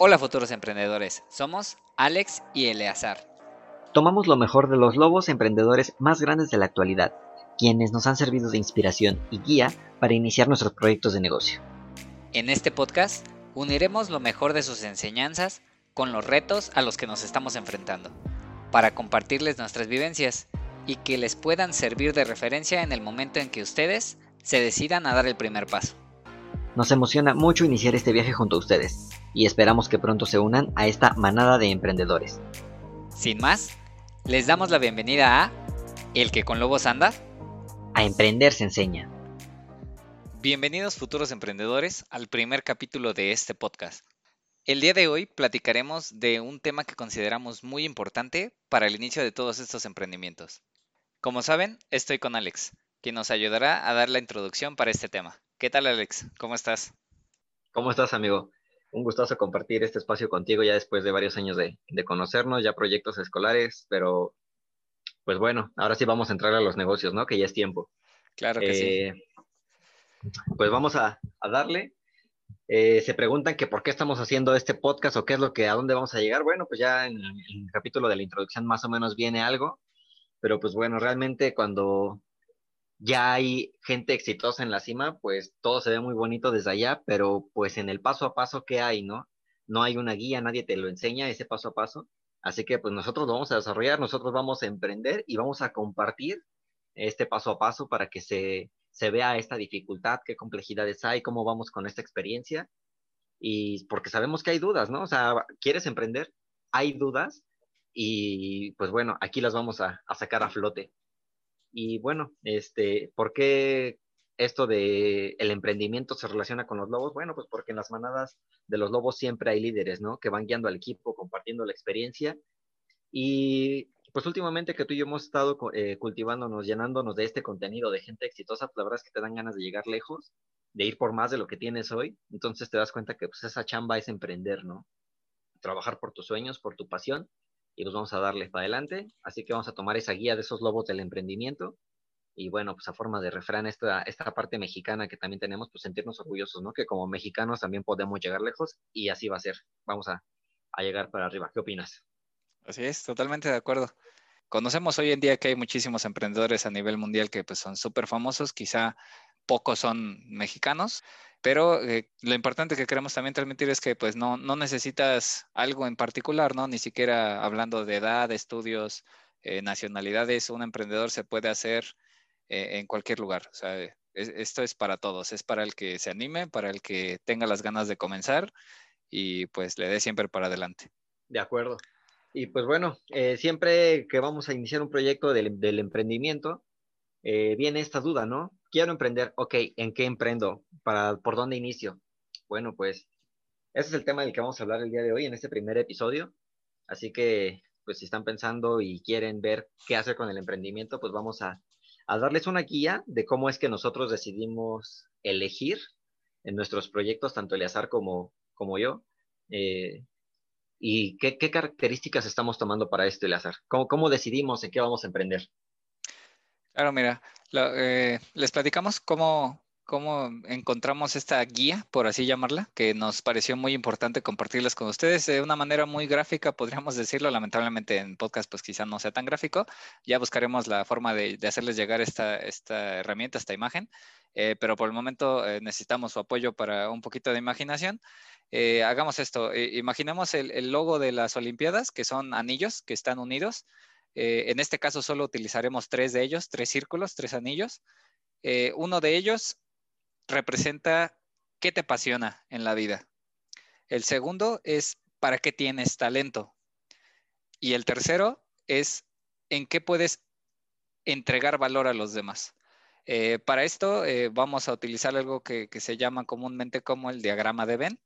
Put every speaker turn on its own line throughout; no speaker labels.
Hola futuros emprendedores, somos Alex y Eleazar.
Tomamos lo mejor de los lobos emprendedores más grandes de la actualidad, quienes nos han servido de inspiración y guía para iniciar nuestros proyectos de negocio.
En este podcast uniremos lo mejor de sus enseñanzas con los retos a los que nos estamos enfrentando, para compartirles nuestras vivencias y que les puedan servir de referencia en el momento en que ustedes se decidan a dar el primer paso.
Nos emociona mucho iniciar este viaje junto a ustedes y esperamos que pronto se unan a esta manada de emprendedores.
Sin más, les damos la bienvenida a El que con lobos anda.
A emprender se enseña.
Bienvenidos futuros emprendedores al primer capítulo de este podcast. El día de hoy platicaremos de un tema que consideramos muy importante para el inicio de todos estos emprendimientos. Como saben, estoy con Alex, quien nos ayudará a dar la introducción para este tema. ¿Qué tal Alex? ¿Cómo estás?
¿Cómo estás amigo? Un gustazo compartir este espacio contigo ya después de varios años de, conocernos, ya proyectos escolares, pero pues bueno, ahora sí vamos a entrar a los negocios, ¿no? Que ya es tiempo.
Claro que sí.
Eh, pues vamos a, darle. Eh, se preguntan que por qué estamos haciendo este podcast o qué es lo que, a dónde vamos a llegar. Bueno, pues ya en el capítulo de la introducción más o menos viene algo, pero pues bueno, realmente cuando ya hay gente exitosa en la cima, pues todo se ve muy bonito desde allá, pero pues en el paso a paso que hay, ¿no? No hay una guía, nadie te lo enseña ese paso a paso. Así que pues nosotros lo vamos a desarrollar, nosotros vamos a emprender y vamos a compartir este paso a paso para que se, se vea esta dificultad, qué complejidades hay, cómo vamos con esta experiencia. Y porque sabemos que hay dudas, ¿no? O sea, ¿quieres emprender? Hay dudas y pues bueno, aquí las vamos a, a sacar a flote. Y bueno, este, ¿por qué esto de el emprendimiento se relaciona con los lobos? Bueno, pues porque en las manadas de los lobos siempre hay líderes, ¿no? Que van guiando al equipo, compartiendo la experiencia. Y pues últimamente que tú y yo hemos estado eh, cultivándonos, llenándonos de este contenido de gente exitosa, pues la verdad es que te dan ganas de llegar lejos, de ir por más de lo que tienes hoy. Entonces te das cuenta que pues esa chamba es emprender, ¿no? Trabajar por tus sueños, por tu pasión y pues vamos a darle para adelante. Así que vamos a tomar esa guía de esos lobos del emprendimiento. Y bueno, pues a forma de refrán, esta, esta parte mexicana que también tenemos, pues sentirnos orgullosos, ¿no? Que como mexicanos también podemos llegar lejos y así va a ser. Vamos a, a llegar para arriba. ¿Qué opinas?
Así es, totalmente de acuerdo. Conocemos hoy en día que hay muchísimos emprendedores a nivel mundial que pues, son súper famosos, quizá pocos son mexicanos, pero eh, lo importante que queremos también transmitir es que pues no, no necesitas algo en particular, ¿no? Ni siquiera hablando de edad, estudios, eh, nacionalidades, un emprendedor se puede hacer eh, en cualquier lugar. O sea, esto es para todos, es para el que se anime, para el que tenga las ganas de comenzar y pues le dé siempre para adelante.
De acuerdo. Y pues bueno, siempre que vamos a iniciar un proyecto del, del emprendimiento, viene esta duda, ¿no? Quiero emprender, ok, ¿en qué emprendo? ¿Para, ¿Por dónde inicio? Bueno, pues ese es el tema del que vamos a hablar el día de hoy en este primer episodio. Así que, pues si están pensando y quieren ver qué hacer con el emprendimiento, pues vamos a, darles una guía de cómo es que nosotros decidimos elegir en nuestros proyectos, tanto Eleazar como, como yo. Eh, ¿Y qué, características estamos tomando para esto, Eleazar? ¿Cómo, ¿Cómo decidimos en qué vamos a emprender?
Claro, mira, eh, les platicamos cómo, cómo encontramos esta guía, por así llamarla, que nos pareció muy importante compartirlas con ustedes de una manera muy gráfica, podríamos decirlo. Lamentablemente en podcast, pues quizá no sea tan gráfico. Ya buscaremos la forma de, hacerles llegar esta, esta, herramienta, esta imagen, eh, pero por el momento eh, necesitamos su apoyo para un poquito de imaginación. hagamos esto, imaginemos el, el logo de las Olimpiadas, que son anillos que están unidos. Eh, en este caso solo utilizaremos tres de ellos, tres círculos, tres anillos. Eh, uno de ellos representa qué te apasiona en la vida. El segundo es para qué tienes talento. Y el tercero es en qué puedes entregar valor a los demás. Eh, para esto vamos a utilizar algo que, se llama comúnmente como el diagrama de Venn.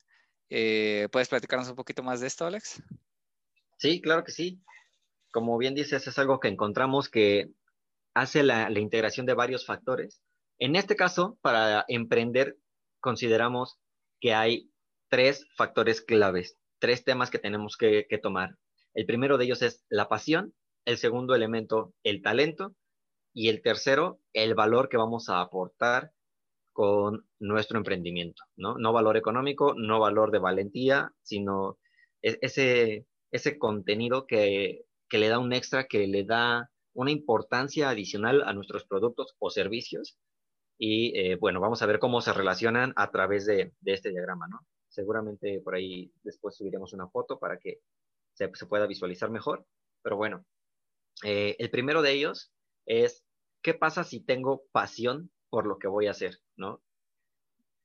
¿Puedes platicarnos un poquito más de esto, Alex?
Sí, claro que sí como bien dices, es algo que encontramos que hace la, integración de varios factores. En este caso, para emprender, consideramos que hay tres factores claves, tres temas que tenemos que, tomar. El primero de ellos es la pasión, el segundo elemento, el talento, y el tercero, el valor que vamos a aportar con nuestro emprendimiento, ¿no? No valor económico, no valor de valentía, sino e-, ese, ese contenido que, que le da un extra, que le da una importancia adicional a nuestros productos o servicios. Y eh, bueno, vamos a ver cómo se relacionan a través de, este diagrama, ¿no? Seguramente por ahí después subiremos una foto para que se, se pueda visualizar mejor. Pero bueno, eh, el primero de ellos es, ¿qué pasa si tengo pasión por lo que voy a hacer, ¿no?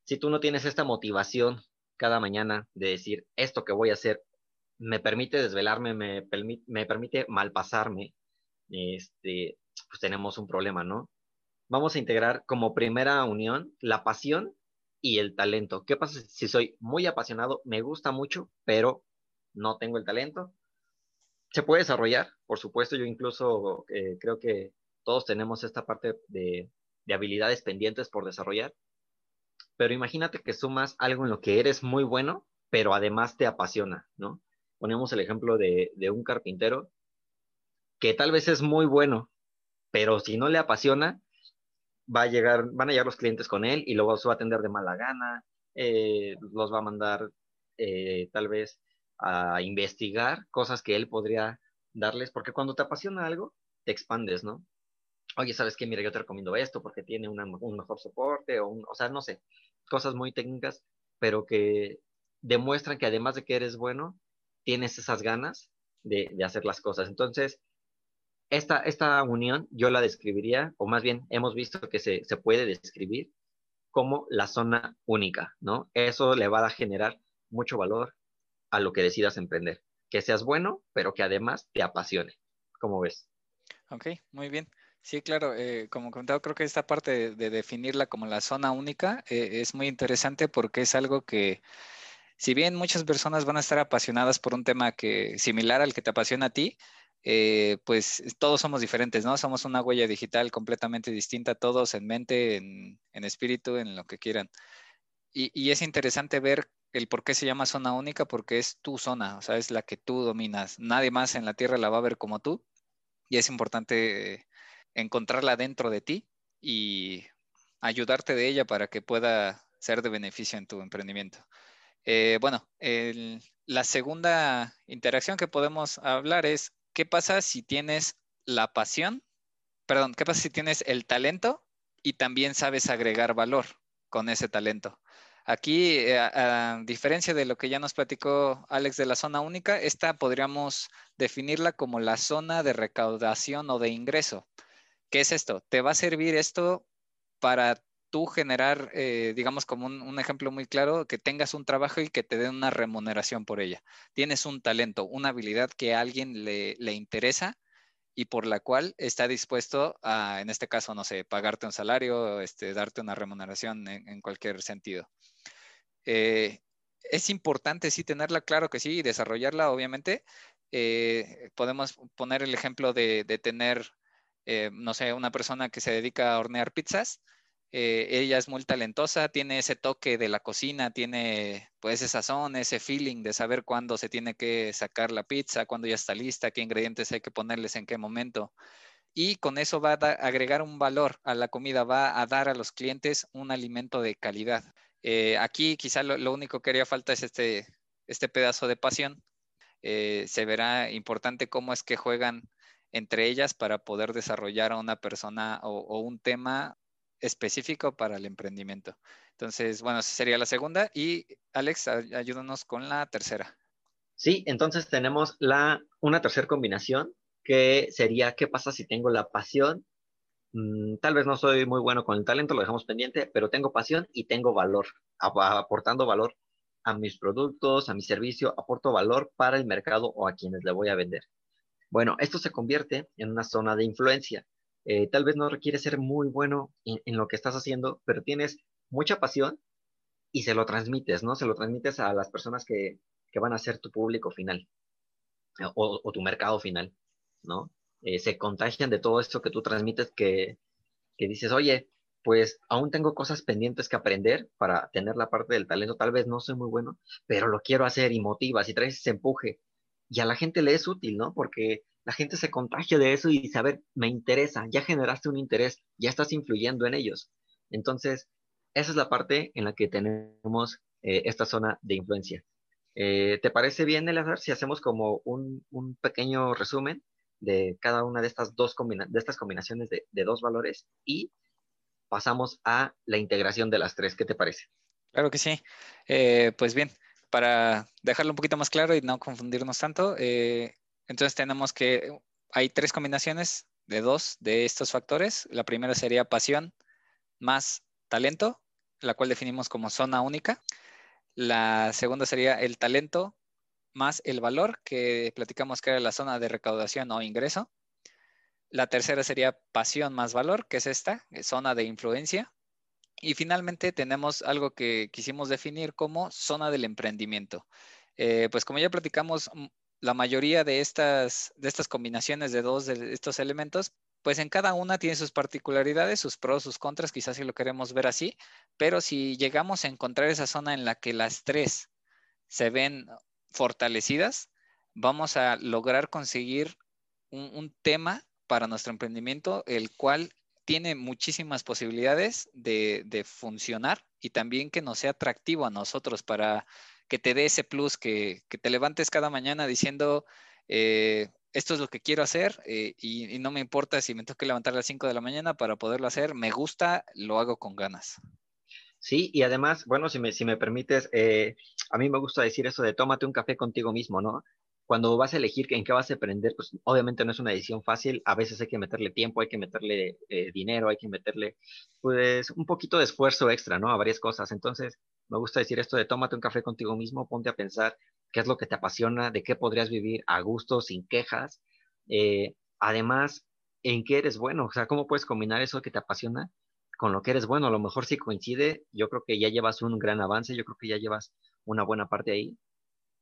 Si tú no tienes esta motivación cada mañana de decir, esto que voy a hacer me permite desvelarme, me, permite malpasarme, este, pues tenemos un problema, ¿no? Vamos a integrar como primera unión la pasión y el talento. ¿Qué pasa si soy muy apasionado, me gusta mucho, pero no tengo el talento? Se puede desarrollar, por supuesto, yo incluso eh, creo que todos tenemos esta parte de, de habilidades pendientes por desarrollar, pero imagínate que sumas algo en lo que eres muy bueno, pero además te apasiona, ¿no? Ponemos el ejemplo de, un carpintero que tal vez es muy bueno, pero si no le apasiona, va a llegar, van a llegar los clientes con él y luego va a atender de mala gana, eh, los va a mandar eh, tal vez a investigar cosas que él podría darles, porque cuando te apasiona algo, te expandes, ¿no? Oye, ¿sabes qué? Mira, yo te recomiendo esto porque tiene un mejor soporte, o, o sea, no sé, cosas muy técnicas, pero que demuestran que además de que eres bueno, tienes esas ganas de, hacer las cosas. Entonces, esta, esta unión yo la describiría, o más bien hemos visto que se, se puede describir como la zona única, ¿no? Eso le va a generar mucho valor a lo que decidas emprender. Que seas bueno, pero que además te apasione. ¿Cómo ves?
Ok, muy bien. Sí, claro, eh, como comentado, creo que esta parte de, definirla como la zona única eh, es muy interesante porque es algo que, si bien muchas personas van a estar apasionadas por un tema que similar al que te apasiona a ti, eh, pues todos somos diferentes, ¿no? Somos una huella digital completamente distinta, todos en mente, en, espíritu, en lo que quieran. Y, es interesante ver el por qué se llama zona única, porque es tu zona, o sea, es la que tú dominas. Nadie más en la Tierra la va a ver como tú. Y es importante encontrarla dentro de ti y ayudarte de ella para que pueda ser de beneficio en tu emprendimiento. Eh, bueno, la segunda interacción que podemos hablar es ¿qué pasa si tienes la pasión? Perdón, ¿qué pasa si tienes el talento y también sabes agregar valor con ese talento? Aquí, eh, a, diferencia de lo que ya nos platicó Alex de la zona única, esta podríamos definirla como la zona de recaudación o de ingreso. ¿Qué es esto? Te va a servir esto para tú generar, eh, digamos, como un, ejemplo muy claro, que tengas un trabajo y que te den una remuneración por ella. Tienes un talento, una habilidad que a alguien le, le interesa y por la cual está dispuesto a, en este caso, no sé, pagarte un salario, este, darte una remuneración en, cualquier sentido. Eh, es importante sí tenerla, claro que sí, y desarrollarla, obviamente. Eh, podemos poner el ejemplo de, de tener, no sé, una persona que se dedica a hornear pizzas eh, ella es muy talentosa, tiene ese toque de la cocina, tiene pues ese sazón, ese feeling de saber cuándo se tiene que sacar la pizza, cuándo ya está lista, qué ingredientes hay que ponerles en qué momento. Y con eso va a agregar un valor a la comida, va a dar a los clientes un alimento de calidad. Eh, aquí quizá lo, único que haría falta es este, este pedazo de pasión. Eh, se verá importante cómo es que juegan entre ellas para poder desarrollar a una persona o un tema específico para el emprendimiento. Entonces, bueno, esa sería la segunda. Y Alex, ayúdanos con la tercera.
Sí, entonces tenemos la, una tercera combinación que sería, ¿qué pasa si tengo la pasión? Mm, tal vez no soy muy bueno con el talento, lo dejamos pendiente, pero tengo pasión y tengo valor, aportando valor a mis productos, a mi servicio, aporto valor para el mercado o a quienes le voy a vender. Bueno, esto se convierte en una zona de influencia. Eh, tal vez no requiere ser muy bueno en, lo que estás haciendo, pero tienes mucha pasión y se lo transmites, ¿no? Se lo transmites a las personas que, van a ser tu público final o, tu mercado final, ¿no? Eh, se contagian de todo esto que tú transmites que, que dices, oye, pues aún tengo cosas pendientes que aprender para tener la parte del talento, tal vez no soy muy bueno, pero lo quiero hacer y motivas y traes ese empuje. Y a la gente le es útil, ¿no? Porque la gente se contagia de eso y dice, me interesa, ya generaste un interés, ya estás influyendo en ellos. Entonces, esa es la parte en la que tenemos eh, esta zona de influencia. Eh, ¿Te parece bien, Eleazar, si hacemos como un, pequeño resumen de cada una de estas dos de estas combinaciones de, dos valores y pasamos a la integración de las tres? ¿Qué te parece?
Claro que sí. Eh, pues bien, para dejarlo un poquito más claro y no confundirnos tanto, entonces tenemos que hay tres combinaciones de dos de estos factores. La primera sería pasión más talento, la cual definimos como zona única. La segunda sería el talento más el valor, que platicamos que era la zona de recaudación o ingreso. La tercera sería pasión más valor, que es esta, zona de influencia. Y finalmente tenemos algo que quisimos definir como zona del emprendimiento. Eh, pues como ya platicamos, la mayoría de estas, de estas combinaciones de dos de estos elementos pues en cada una tiene sus particularidades, sus pros, sus contras, quizás si lo queremos ver así, pero si llegamos a encontrar esa zona en la que las tres se ven fortalecidas, vamos a lograr conseguir un, tema para nuestro emprendimiento, el cual tiene muchísimas posibilidades de, funcionar y también que nos sea atractivo a nosotros para que te dé ese plus, que, te levantes cada mañana diciendo, eh, esto es lo que quiero hacer eh, y, no me importa si me tengo que levantar a las 5 de la mañana para poderlo hacer, me gusta, lo hago con ganas.
Sí, y además, bueno, si me, si me permites, eh, a mí me gusta decir eso de tómate un café contigo mismo, ¿no? Cuando vas a elegir en qué vas a aprender, pues obviamente no es una decisión fácil, a veces hay que meterle tiempo, hay que meterle eh, dinero, hay que meterle, pues, un poquito de esfuerzo extra, ¿no? A varias cosas. Entonces, me gusta decir esto de tómate un café contigo mismo, ponte a pensar qué es lo que te apasiona, de qué podrías vivir a gusto, sin quejas. Eh, además, en qué eres bueno, o sea, cómo puedes combinar eso que te apasiona con lo que eres bueno. A lo mejor si coincide, yo creo que ya llevas un gran avance, yo creo que ya llevas una buena parte ahí.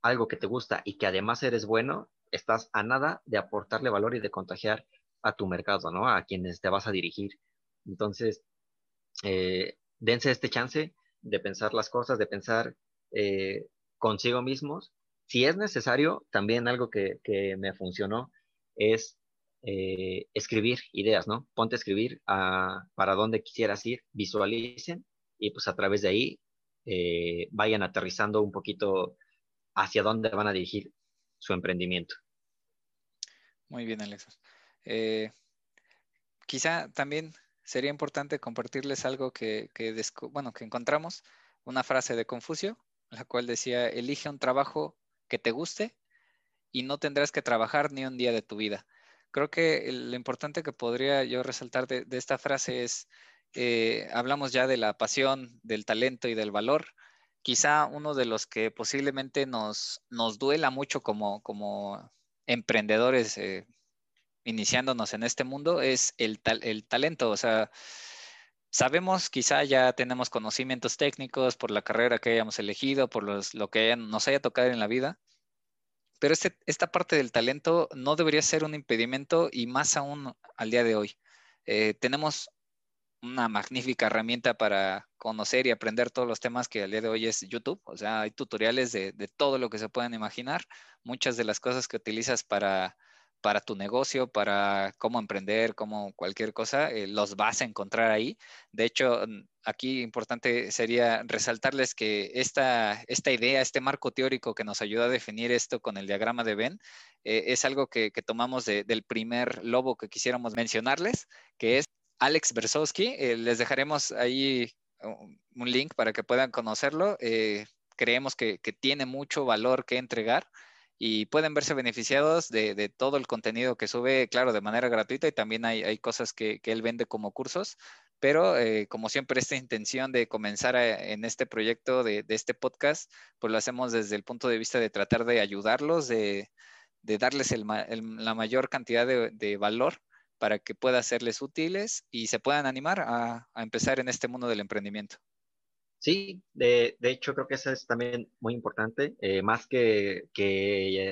Algo que te gusta y que además eres bueno, estás a nada de aportarle valor y de contagiar a tu mercado, ¿no? A quienes te vas a dirigir. Entonces, eh, dense este chance de pensar las cosas, de pensar eh, consigo mismos. Si es necesario, también algo que, me funcionó es eh, escribir ideas, ¿no? Ponte a escribir para dónde quisieras ir, visualicen y pues a través de ahí vayan aterrizando un poquito hacia dónde van a dirigir su emprendimiento.
Muy bien, Alexis. quizá también sería importante compartirles algo que, bueno, que encontramos, una frase de Confucio, la cual decía, elige un trabajo que te guste y no tendrás que trabajar ni un día de tu vida. Creo que lo importante que podría yo resaltar de, esta frase es, eh, hablamos ya de la pasión, del talento y del valor. Quizá uno de los que posiblemente nos, nos duela mucho como, como emprendedores eh, iniciándonos en este mundo es el, el talento. O sea, sabemos, quizá ya tenemos conocimientos técnicos por la carrera que hayamos elegido, por lo que nos haya tocado en la vida, pero este, esta parte del talento no debería ser un impedimento y más aún al día de hoy. Eh, tenemos una magnífica herramienta para conocer y aprender todos los temas que al día de hoy es YouTube. O sea, hay tutoriales de, de todo lo que se puedan imaginar. Muchas de las cosas que utilizas para para tu negocio, para cómo emprender, como cualquier cosa, eh, los vas a encontrar ahí. De hecho, aquí importante sería resaltarles que esta, esta idea, este marco teórico que nos ayuda a definir esto con el diagrama de Venn, eh, es algo que, tomamos del primer lobo que quisiéramos mencionarles, que es Alex Bersowski. Eh, les dejaremos ahí un link para que puedan conocerlo. creemos que, que tiene mucho valor que entregar y pueden verse beneficiados de, todo el contenido que sube, claro, de manera gratuita y también hay, cosas que, él vende como cursos, pero eh, como siempre esta intención de comenzar en este proyecto de, este podcast, pues lo hacemos desde el punto de vista de tratar de ayudarlos, de, darles la mayor cantidad de, valor para que pueda serles útiles y se puedan animar a empezar en este mundo del emprendimiento.
Sí, de, hecho creo que eso es también muy importante, eh, más que,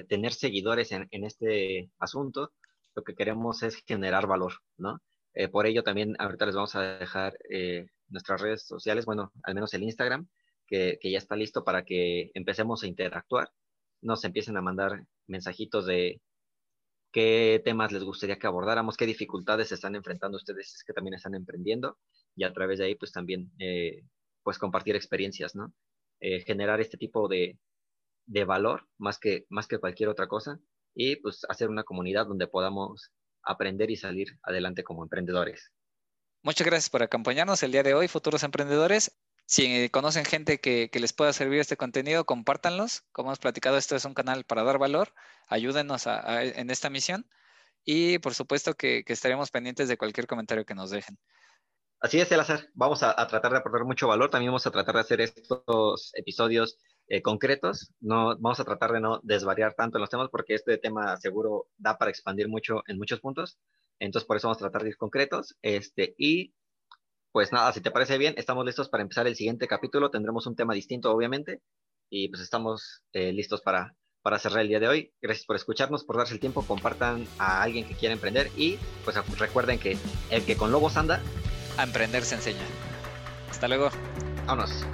tener seguidores en, este asunto, lo que queremos es generar valor, ¿no? Eh, por ello también ahorita les vamos a dejar eh, nuestras redes sociales, bueno, al menos el Instagram, que, ya está listo para que empecemos a interactuar, nos empiecen a mandar mensajitos de qué temas les gustaría que abordáramos, qué dificultades están enfrentando ustedes que también están emprendiendo y a través de ahí pues también pues compartir experiencias, ¿no? Eh, generar este tipo de, de valor más que, más que cualquier otra cosa y pues hacer una comunidad donde podamos aprender y salir adelante como emprendedores.
Muchas gracias por acompañarnos el día de hoy, futuros emprendedores. Si conocen gente que, les pueda servir este contenido, compártanlos. Como hemos platicado, esto es un canal para dar valor. Ayúdenos en esta misión. Y por supuesto que, estaremos pendientes de cualquier comentario que nos dejen.
Así es, Elazar. Vamos a, tratar de aportar mucho valor. También vamos a tratar de hacer estos episodios eh, concretos. No, vamos a tratar de no desvariar tanto en los temas porque este tema seguro da para expandir mucho en muchos puntos. Entonces, por eso vamos a tratar de ir concretos. Este, y pues nada, si te parece bien, estamos listos para empezar el siguiente capítulo. Tendremos un tema distinto, obviamente. Y pues estamos eh, listos para, para cerrar el día de hoy. Gracias por escucharnos, por darse el tiempo. Compartan a alguien que quiera emprender. Y pues recuerden que el que con lobos anda.
A emprender se enseña. Hasta luego.
Vámonos.